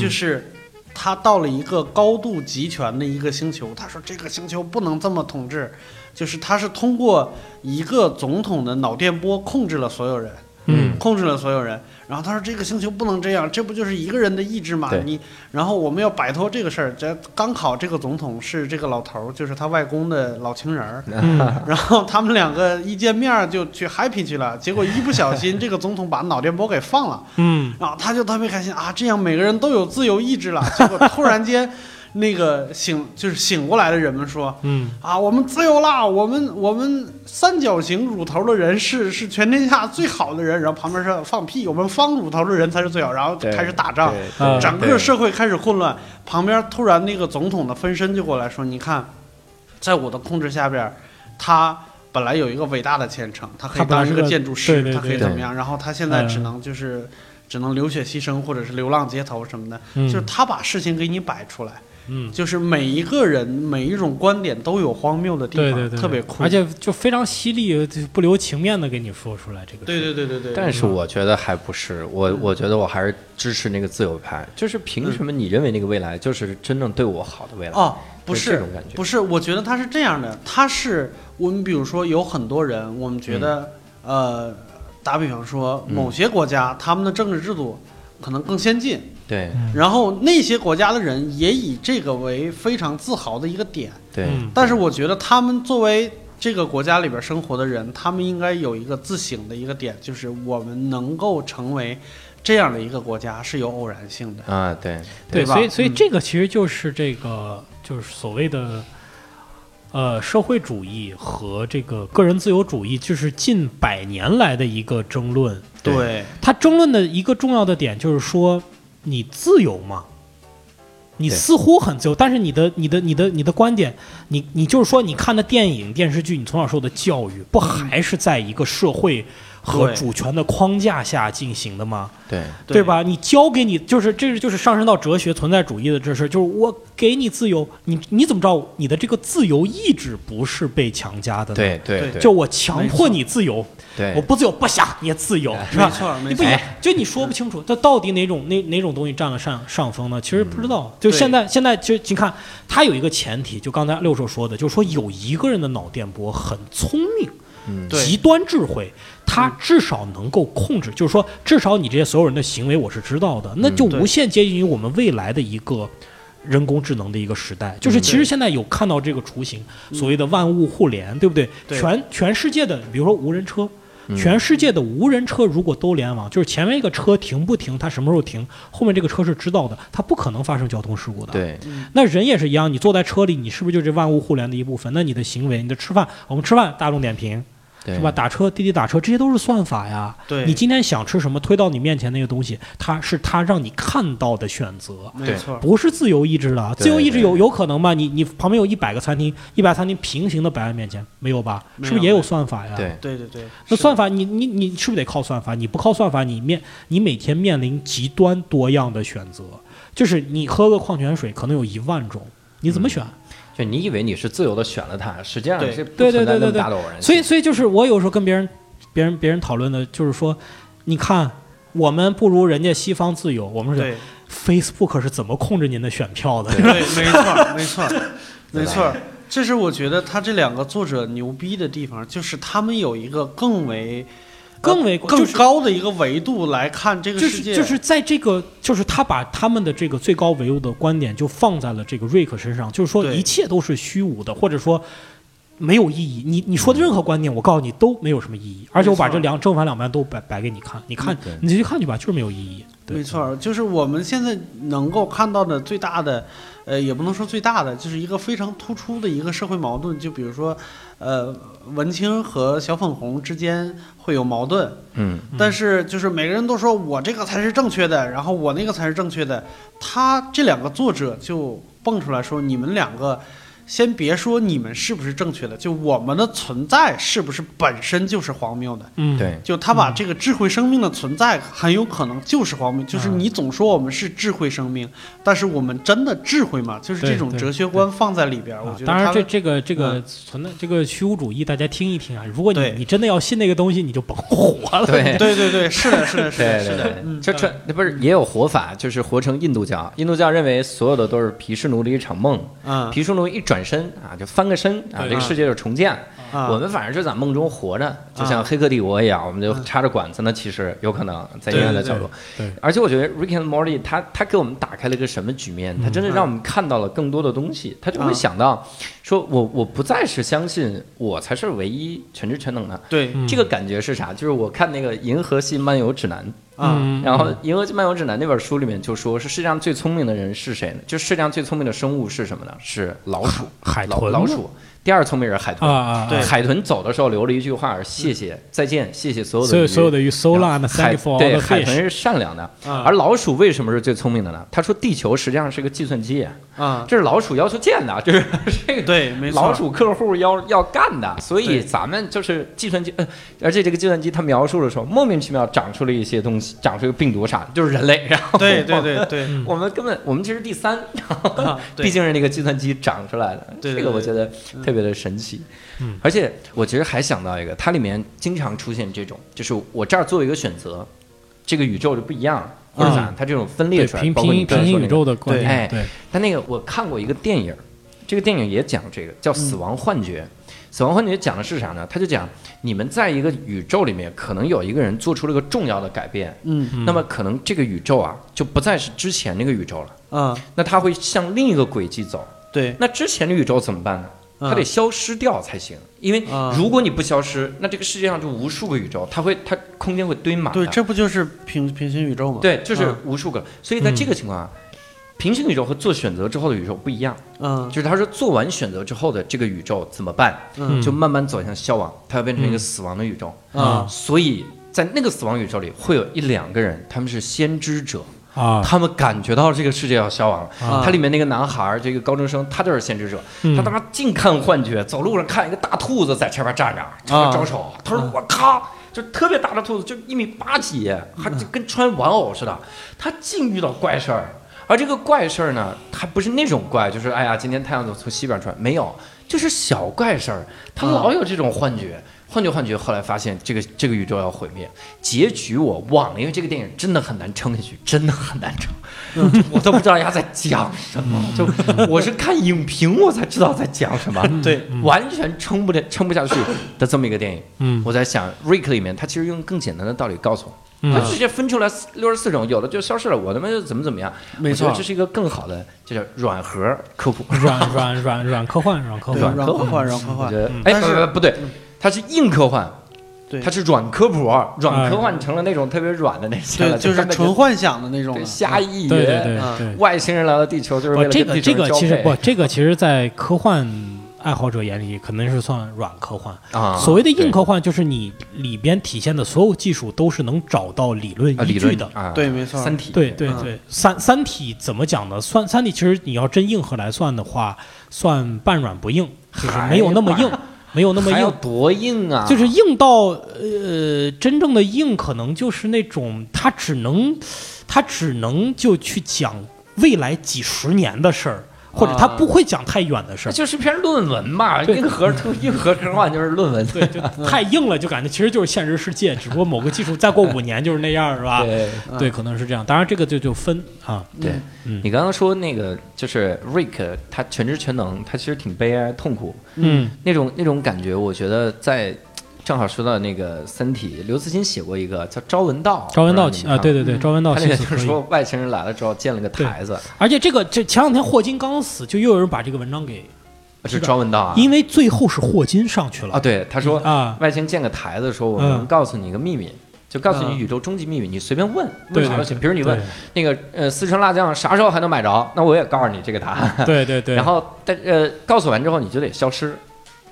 Speaker 3: 就是他到了一个高度集权的一个星球，他说这个星球不能这么统治，就是他是通过一个总统的脑电波控制了所有人。
Speaker 1: 嗯，
Speaker 3: 控制了所有人。然后他说：“这个星球不能这样，这不就是一个人的意志吗？你，然后我们要摆脱这个事儿。这刚好这个总统是这个老头儿，就是他外公的老情人儿。然后他们两个一见面就去 happy 去了。结果一不小心，这个总统把脑电波给放了。
Speaker 1: 嗯，
Speaker 3: 然后他就特别开心啊，这样每个人都有自由意志了。结果突然间。”那个醒就是醒过来的人们说，
Speaker 1: 嗯
Speaker 3: 啊，我们自由啦！我们我们三角形乳头的人是是全天下最好的人，然后旁边说放屁，我们方乳头的人才是最好，然后开始打仗，整个社会开始混乱。旁边突然那个总统的分身就过来说，你看，在我的控制下边，他本来有一个伟大的前程，他可以当一个建筑师，他可以怎么样？然后他现在只能就是。只能流血牺牲，或者是流浪街头什么的，就是他把事情给你摆出来，
Speaker 1: 嗯，
Speaker 3: 就是每一个人每一种观点都有荒谬的地
Speaker 1: 方，对对对，
Speaker 3: 特别酷，
Speaker 1: 而且就非常犀利，不留情面的给你说出来这个。
Speaker 3: 对对对对对。
Speaker 2: 但是我觉得还不是我，我觉得我还是支持那个自由派。就是凭什么你认为那个未来就是真正对我好的未来？
Speaker 3: 哦，不是
Speaker 2: 这种感觉，
Speaker 3: 不是，我觉得他是这样的，他是我们比如说有很多人，我们觉得呃，打比方说某些国家他们的政治制度可能更先进。
Speaker 2: 对，
Speaker 3: 然后那些国家的人也以这个为非常自豪的一个点。
Speaker 2: 对，
Speaker 3: 但是我觉得他们作为这个国家里边生活的人，他们应该有一个自省的一个点，就是我们能够成为这样的一个国家是有偶然性的
Speaker 2: 啊。对，
Speaker 1: 对，所以所以这个其实就是这个就是所谓的呃社会主义和这个个人自由主义，就是近百年来的一个争论。
Speaker 3: 对，
Speaker 1: 他争论的一个重要的点就是说。你自由吗？你似乎很自由，但是你的、你的、你的、你的观点，你你就是说，你看的电影、电视剧，你从小受的教育，不还是在一个社会和主权的框架下进行的吗？
Speaker 2: 对，
Speaker 3: 对
Speaker 1: 吧？你教给你，就是这是就是上升到哲学存在主义的这事，就是我给你自由，你你怎么知道你的这个自由意志不是被强加的？
Speaker 2: 对对，
Speaker 1: 就我强迫你自由。
Speaker 2: 对，
Speaker 1: 我不自由，不想你也自由，是吧？
Speaker 3: 没错，
Speaker 1: 你不就你说不清楚，它到底哪种哪哪种东西占了上上风呢？其实不知道。就现在现在就你看，它有一个前提，就刚才六叔说的，就是说有一个人的脑电波很聪明，极端智慧，它至少能够控制，就是说至少你这些所有人的行为我是知道的，那就无限接近于我们未来的一个。人工智能的一个时代，就是其实现在有看到这个雏形，所谓的万物互联，对不对？全全世界的，比如说无人车，全世界的无人车如果都联网，就是前面一个车停不停，它什么时候停，后面这个车是知道的，它不可能发生交通事故的。
Speaker 2: 对，
Speaker 1: 那人也是一样，你坐在车里，你是不是就是万物互联的一部分？那你的行为，你的吃饭，我们吃饭，大众点评。是吧？打车、滴滴打车，这些都是算法呀。
Speaker 3: 对，
Speaker 1: 你今天想吃什么，推到你面前那个东西，它是它让你看到的选择，
Speaker 3: 没错，
Speaker 1: 不是自由意志的。自由意志有有可能吗？你你旁边有一百个餐厅，一百餐厅平行的摆在面前，没有吧？是不是也有算法呀？
Speaker 2: 对
Speaker 3: 对对对。
Speaker 1: 那算法，你你你是不是得靠算法？你不靠算法，你面你每天面临极端多样的选择，就是你喝个矿泉水可能有一万种，你怎么选？
Speaker 2: 就你以为你是自由的选了他，实际上是
Speaker 1: 对对对对对。所以
Speaker 2: 所
Speaker 1: 以就是我有时候跟别人、别人、别人讨论的，就是说，你看我们不如人家西方自由，我们是 Facebook 是怎么控制您的选票的？
Speaker 3: 对，没错，没错，没错。这是我觉得他这两个作者牛逼的地方，就是他们有一个更为。
Speaker 1: 更为
Speaker 3: 更高的一个维度来看这个世
Speaker 1: 界，就是在这个，就是他把他们的这个最高维度的观点就放在了这个瑞克身上，就是说一切都是虚无的，或者说没有意义。你你说的任何观点，我告诉你都没有什么意义。而且我把这两正反两面都摆摆给你看，你看你去看去吧，就是没有意义。
Speaker 3: 没错，就是我们现在能够看到的最大的，呃，也不能说最大的，就是一个非常突出的一个社会矛盾。就比如说，呃，文青和小粉红之间会有矛盾，
Speaker 2: 嗯，
Speaker 3: 但是就是每个人都说我这个才是正确的，然后我那个才是正确的。他这两个作者就蹦出来说，你们两个。先别说你们是不是正确的，就我们的存在是不是本身就是荒谬的？
Speaker 1: 嗯，
Speaker 2: 对。
Speaker 3: 就他把这个智慧生命的存在很有可能就是荒谬，就是你总说我们是智慧生命，但是我们真的智慧吗？就是这种哲学观放在里边，我觉得。
Speaker 1: 当然，这这个这个存在这个虚无主义，大家听一听啊。如果你你真的要信那个东西，你就甭活了。
Speaker 2: 对
Speaker 3: 对对对，是的，是的，是的，是的。
Speaker 2: 这这那不是也有活法，就是活成印度教。印度教认为所有的都是毗湿奴的一场梦。
Speaker 3: 嗯，
Speaker 2: 毗湿奴一转。本身啊，就翻个身啊，这个世界就重建。我们反正就在梦中活着，就像《黑客帝国》一样，我们就插着管子呢。其实有可能在阴暗的角落。
Speaker 1: 对，
Speaker 2: 而且我觉得《Rick and Morty》他他给我们打开了一个什么局面？他真的让我们看到了更多的东西。他就会想到，说我我不再是相信我才是唯一全知全能的。
Speaker 3: 对，
Speaker 2: 这个感觉是啥？就是我看那个《银河系漫游指南》。
Speaker 1: 啊，
Speaker 2: 然后《银河漫游指南》那本书里面就说，是世界上最聪明的人是谁呢？就世界上最聪明的生物是什么呢？是老鼠，
Speaker 1: 海豚，
Speaker 2: 老鼠。第二聪明人海豚，
Speaker 3: 对，
Speaker 2: 海豚走的时候留了一句话，谢谢谢再见，谢谢所有的
Speaker 1: 所有所有的鱼，so long all
Speaker 2: 对海豚。是善良的，而老鼠为什么是最聪明的呢？他说地球实际上是个计算机，
Speaker 3: 啊，
Speaker 2: 这是老鼠要求建的，这是这个
Speaker 3: 对，没错，
Speaker 2: 老鼠客户要要干的，所以咱们就是计算机，呃，而且这个计算机它描述的时候，莫名其妙长出了一些东西，长出一个病毒啥的，就是人类，然后
Speaker 3: 对对对对，
Speaker 2: 我们根本我们其实第三，毕竟是那个计算机长出来的，这个我觉得特别的神奇。
Speaker 1: 嗯
Speaker 2: 而且我其实还想到一个，它里面经常出现这种，就是我这儿做一个选择，这个宇宙就不一样，或者咋，它这种分裂出来，
Speaker 1: 平平
Speaker 2: 包括你刚才
Speaker 1: 平行宇宙的观
Speaker 3: 对
Speaker 2: 哎，
Speaker 1: 对，
Speaker 2: 但那个我看过一个电影，这个电影也讲这个叫《死亡幻觉》。死亡幻觉讲的是啥呢？他就讲你们在一个宇宙里面，可能有一个人做出了个重要的改变，
Speaker 3: 嗯
Speaker 1: 嗯
Speaker 2: 那么可能这个宇宙啊就不再是之前那个宇宙了，
Speaker 3: 啊，
Speaker 2: 那他会向另一个轨迹走。
Speaker 3: 对，
Speaker 2: 那之前的宇宙怎么办呢？它得消失掉才行，因为
Speaker 3: 啊
Speaker 2: 如果你不消失，那这个世界上就无数个宇宙，它会它空间会堆满。
Speaker 3: 对，这不就是平平行宇宙吗？
Speaker 2: 对，就是
Speaker 3: 嗯
Speaker 2: 无数个。所以在这个情况下，平行宇宙和做选择之后的宇宙不一样。
Speaker 3: 嗯
Speaker 2: 就是他说做完选择之后的这个宇宙怎么办？
Speaker 3: 嗯
Speaker 2: 就慢慢走向消亡，它要变成一个死亡的宇宙。
Speaker 3: 啊
Speaker 2: 所以在那个死亡宇宙里，会有一两个人，他们是先知者，
Speaker 1: 啊，
Speaker 2: 他们感觉到这个世界要消亡了。
Speaker 3: 啊
Speaker 2: 它里面那个男孩儿，这个高中生，他就是先知者，
Speaker 1: 嗯
Speaker 2: 他他妈净看幻觉，走路上看一个大兔子在前面站着，朝他招手，他说我靠。就特别大的兔子，就一米八几，还就跟穿玩偶似的。他净遇到怪事儿，而这个怪事儿呢，它不是那种怪，就是哎呀，今天太阳怎么从西边出来？没有，就是小怪事儿。他老有这种幻觉，幻觉幻觉。后来发现这个这个宇宙要毁灭，结局我忘了，因为这个电影真的很难撑下去，真的很难撑。我都不知道人家在讲什么，就我是看影评我才知道在讲什么，
Speaker 3: 对，
Speaker 2: 完全撑不了撑不下去的这么一个电影。
Speaker 1: 嗯。
Speaker 2: 我在想《Rick》里面，他其实用更简单的道理告诉我，
Speaker 1: 嗯。
Speaker 2: 他直接分出来六十四种，有的就消失了，我他妈就怎么怎么样。
Speaker 3: 没错。
Speaker 2: 这是一个更好的，这叫软核科普。
Speaker 1: 软软软软科幻，软科幻，
Speaker 3: 软科幻，软科幻，
Speaker 2: 哎，不不不对，它是硬科幻，
Speaker 3: 对。
Speaker 2: 它是软科普，软科幻成了那种特别软的那些了，
Speaker 3: 对，就是纯幻想的那种
Speaker 2: 瞎意
Speaker 1: 对对
Speaker 2: 言。
Speaker 3: 嗯
Speaker 1: 对对。
Speaker 2: 外星人来到地球就是为
Speaker 1: 不，这个
Speaker 2: 了地球人交
Speaker 1: 这个其实不，这个其实，在科幻爱好者眼里，可能是算软科幻。
Speaker 2: 啊，
Speaker 1: 所谓的硬科幻，就是你里边体现的所有技术都是能找到理论
Speaker 2: 啊理论
Speaker 1: 依据的。
Speaker 2: 啊，
Speaker 3: 对没错。
Speaker 2: 三体。
Speaker 3: 嗯
Speaker 1: 对对对，三三体怎么讲呢？算三体其实你要真硬核来算的话，算半软不硬，就是没有那么硬，没有那么硬。
Speaker 2: 多硬啊！
Speaker 1: 就是硬到呃，真正的硬可能就是那种他只能，他只能就去讲未来几十年的事儿，或者它
Speaker 3: 啊
Speaker 1: 不会讲太远的事儿。
Speaker 2: 那就是篇论文嘛，
Speaker 1: 对
Speaker 2: 硬核 硬核科幻就是论文。
Speaker 1: 对，就太硬了，就感觉其实就是现实世界，只不过某个技术再过五年就是那样，是吧？
Speaker 2: 对
Speaker 1: 对，可能是这样。当然，这个就就分啊，
Speaker 2: 对，
Speaker 1: 嗯
Speaker 2: 你刚刚说那个就是 Rick，他全知全能，他其实挺悲哀痛苦
Speaker 1: 嗯
Speaker 2: 那种那种感觉，我觉得在。正好说到那个《三体》，刘慈欣写过一个叫《朝闻道》，
Speaker 1: 朝闻道啊，对对对，朝闻道
Speaker 2: 他。那个就是说外星人来了之后建了个台子，
Speaker 1: 而且这个这前两天霍金刚死，就又有人把这个文章给，
Speaker 2: 是朝闻道啊。
Speaker 1: 因为最后是霍金上去了
Speaker 2: 啊，对，他说
Speaker 1: 啊，
Speaker 2: 外星建个台子，说我
Speaker 1: 嗯
Speaker 2: 能告诉你一个秘密，就告诉你
Speaker 3: 嗯
Speaker 2: 宇宙终极秘密，你随便问，问啥都行。比如你问那个呃四川辣酱啥时候还能买着，那我也告诉你这个答案。
Speaker 1: 对对对，
Speaker 2: 然后但呃告诉完之后你就得消失，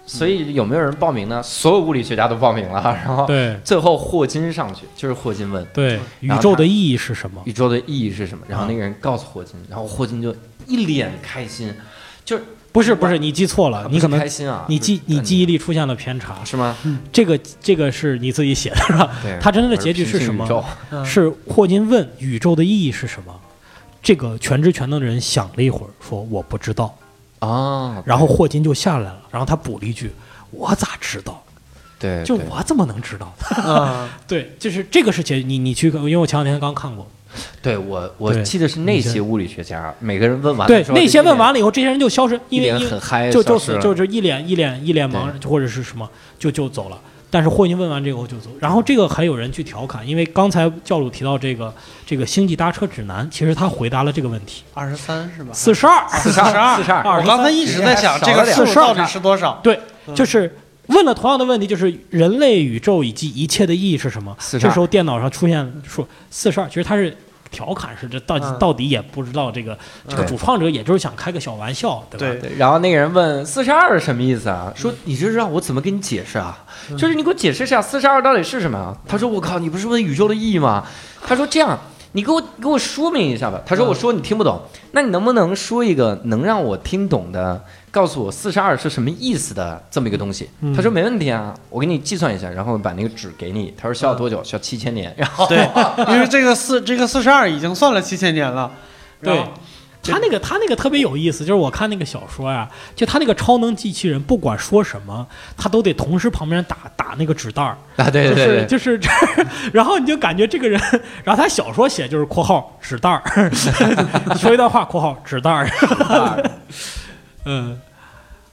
Speaker 2: 所以有没有人报名呢？所有物理学家都报名了，然后
Speaker 1: 对
Speaker 2: 最后霍金上去，就是霍金问
Speaker 1: 对，宇宙的意义是什么？
Speaker 2: 宇宙的意义是什么，然后那个人告诉霍金，然后霍金就一脸开心，就是
Speaker 1: 不是不是，你记错了，你可能
Speaker 2: 开心啊，
Speaker 1: 你记你记忆力出现了偏差。
Speaker 2: 是吗？
Speaker 1: 这个这个是你自己写的是吧？
Speaker 2: 对，
Speaker 1: 他真正的结局是什么 是霍金问宇宙的意义是什么？这个全知全能的人想了一会儿，说我不知道。
Speaker 2: 啊，
Speaker 1: 然后霍金就下来了，然后他补了一句：“我咋知道？
Speaker 2: 对，
Speaker 1: 就我怎么能知道？”
Speaker 3: 啊，
Speaker 1: 对，就是这个事情你你去，因为我前两天刚看过。
Speaker 2: 对我我记得是那些物理学家，每个人问完
Speaker 1: 对那些问完了以后，这些人就消失，因为因为
Speaker 2: 脸很嗨，
Speaker 1: 就就是就是一脸一脸一脸茫然，或者是什么，就就走了。但是霍金问完这个后就走，然后这个还有人去调侃，因为刚才教主提到这个这个星际搭车指南，其实他回答了这个问题，
Speaker 3: 二十三是吧？
Speaker 1: 四十二，
Speaker 2: 四十二四十二，
Speaker 1: 二
Speaker 3: 我刚才一直在想这个四
Speaker 1: 十二。
Speaker 3: 到底是多少？
Speaker 1: 对，就是问了同样的问题，就是人类宇宙以及一切的意义是什么
Speaker 2: ？42
Speaker 1: 这时候电脑上出现说四十二，其实它是调侃是这到底到底也不知道这个这个主创者也就是想开个小玩笑，对
Speaker 3: 吧？对。
Speaker 2: 然后那个人问四十二是什么意思啊？说你这让我怎么给你解释啊？就是你给我解释一下四十二到底是什么？他说我靠，你不是问宇宙的意义吗？他说这样。你给我给我说明一下吧。他说：“我说你听不懂，那你能不能说一个能让我听懂的，告诉我四十二是什么意思的这么一个东西？”他说：“没问题啊，我给你计算一下，然后把那个纸给你。”他说：“需要多久？需要七千年。”然后
Speaker 3: 对，因为这个四这个四十二已经算了七千年了。
Speaker 1: 对。他那个他那个特别有意思，就是我看那个小说呀，就他那个超能机器人，不管说什么，他都得同时旁边打打那个纸袋儿
Speaker 2: 啊，对对
Speaker 1: 对，就是这，然后你就感觉这个人，然后他小说写就是括号纸袋儿，说一段话括号纸袋儿，嗯，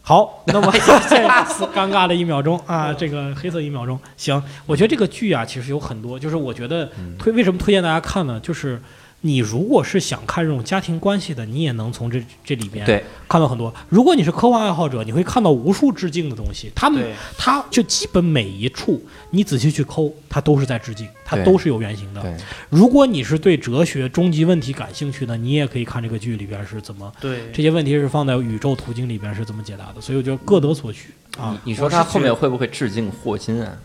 Speaker 1: 好，那么 尴尬的一秒钟啊，这个黑色一秒钟，行，我觉得这个剧啊，其实有很多，就是我觉得推为什么推荐大家看呢？就是。你如果是想看这种家庭关系的，你也能从这这里边看到很多。如果你是科幻爱好者，你会看到无数致敬的东西。他们，他就基本每一处，你仔细去抠，它都是在致敬，它都是有原型的。如果你是对哲学终极问题感兴趣的，你也可以看这个剧里边是怎么，
Speaker 3: 对
Speaker 1: 这些问题是放在宇宙途径里边是怎么解答的。所以我觉得各得所需啊。
Speaker 2: 你说他后面会不会致敬霍金啊？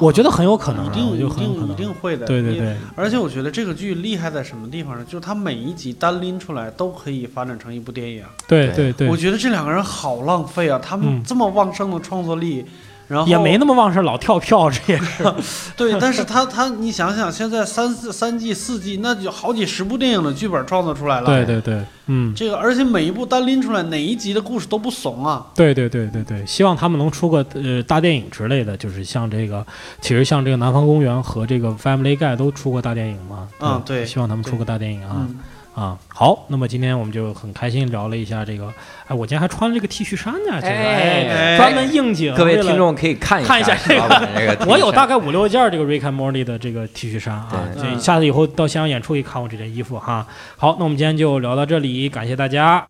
Speaker 1: 我觉得很有可能，
Speaker 3: 一定一定一定会的。
Speaker 1: 对对对，
Speaker 3: 而且我觉得这个剧厉害在什么地方呢？就是它每一集单拎出来都可以发展成一部电影。
Speaker 1: 对对对，
Speaker 3: 我觉得这两个人好浪费啊！他们这么旺盛的创作力。然后
Speaker 1: 也没那么旺盛，老跳票这也是。
Speaker 3: 对，但是他他，你想想，现在三四三季四季，那就好几十部电影的剧本创作出来了。
Speaker 1: 对对对，嗯，
Speaker 3: 这个而且每一部单拎出来，哪一集的故事都不怂啊。
Speaker 1: 对对对对对，希望他们能出个呃大电影之类的，就是像这个，其实像这个《南方公园》和这个《Family Guy》都出过大电影嘛。
Speaker 3: 嗯，对，
Speaker 1: 希望他们出个大电影啊。啊，好，那么今天我们就很开心聊了一下这个，哎，我今天还穿了这个 T 恤衫呢，这个哎，专门应景。
Speaker 2: 各位听众可以看
Speaker 1: 看一
Speaker 2: 下
Speaker 1: 这个，我有大概五六件这个 Rick and Morty 的这个 T 恤衫啊，这下次以后到现场演出可以看我这件衣服哈。好，那我们今天就聊到这里，感谢大家。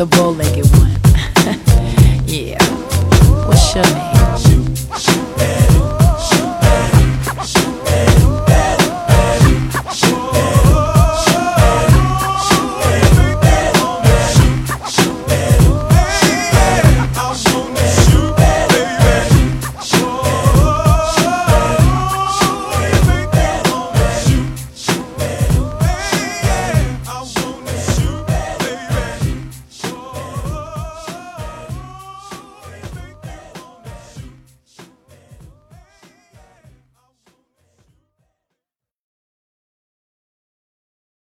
Speaker 1: the bow-legged one. yeah. What's your name?